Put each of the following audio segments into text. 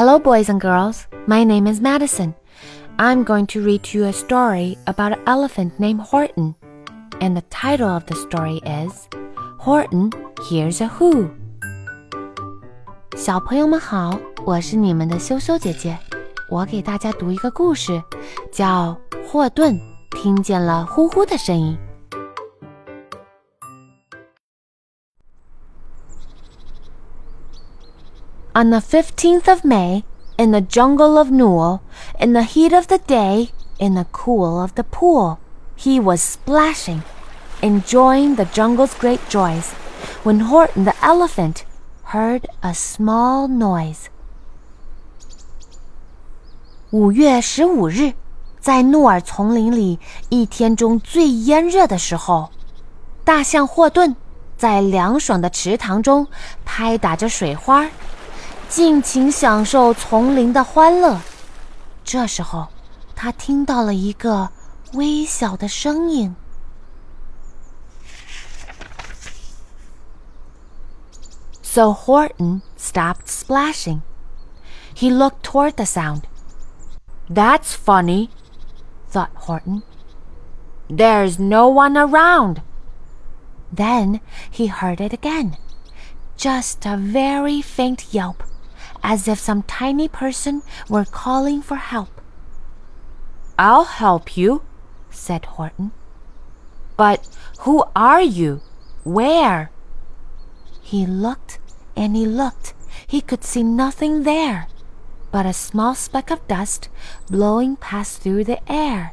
Hello, boys and girls. My name is Madison. I'm going to read to you a story about an elephant named Horton. And the title of the story is Horton Hears a Who. 小朋友们好，我是你们的修修姐姐。我给大家读一个故事，叫《霍顿听见了呼呼的声音》。On the 15th of May, in the jungle of Nool, in the heat of the day, in the cool of the pool, he was splashing, enjoying the jungle's great joys, when Horton the elephant heard a small noise. 五月十五日，在诺尔丛林里一天中最炎热的时候，大象霍顿在凉爽的池塘中拍打着水花。尽情享受丛林的欢乐。这时候，他听到了一个微小的声音。So Horton stopped splashing. He looked toward the sound. That's funny, thought Horton. There's no one around. Then he heard it again. Just a very faint yelp as if some tiny person were calling for help. I'll help you, said Horton. But who are you? Where? He looked and he looked. He could see nothing there but a small speck of dust blowing past through the air.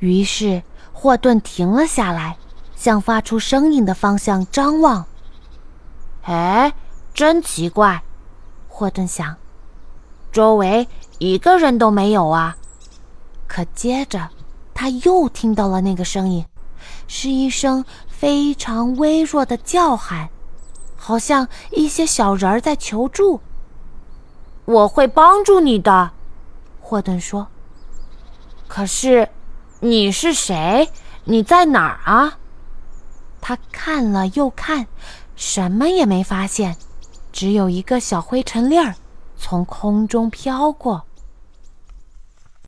于是，霍顿停了下来，向发出声音的方向张望。 哎，真奇怪，霍顿想，周围一个人都没有啊。可接着，他又听到了那个声音，是一声非常微弱的叫喊，好像一些小人儿在求助。我会帮助你的，霍顿说。可是，你是谁？你在哪儿啊？他看了又看。什么也没发现，只有一个小灰尘粒儿从空中飘过。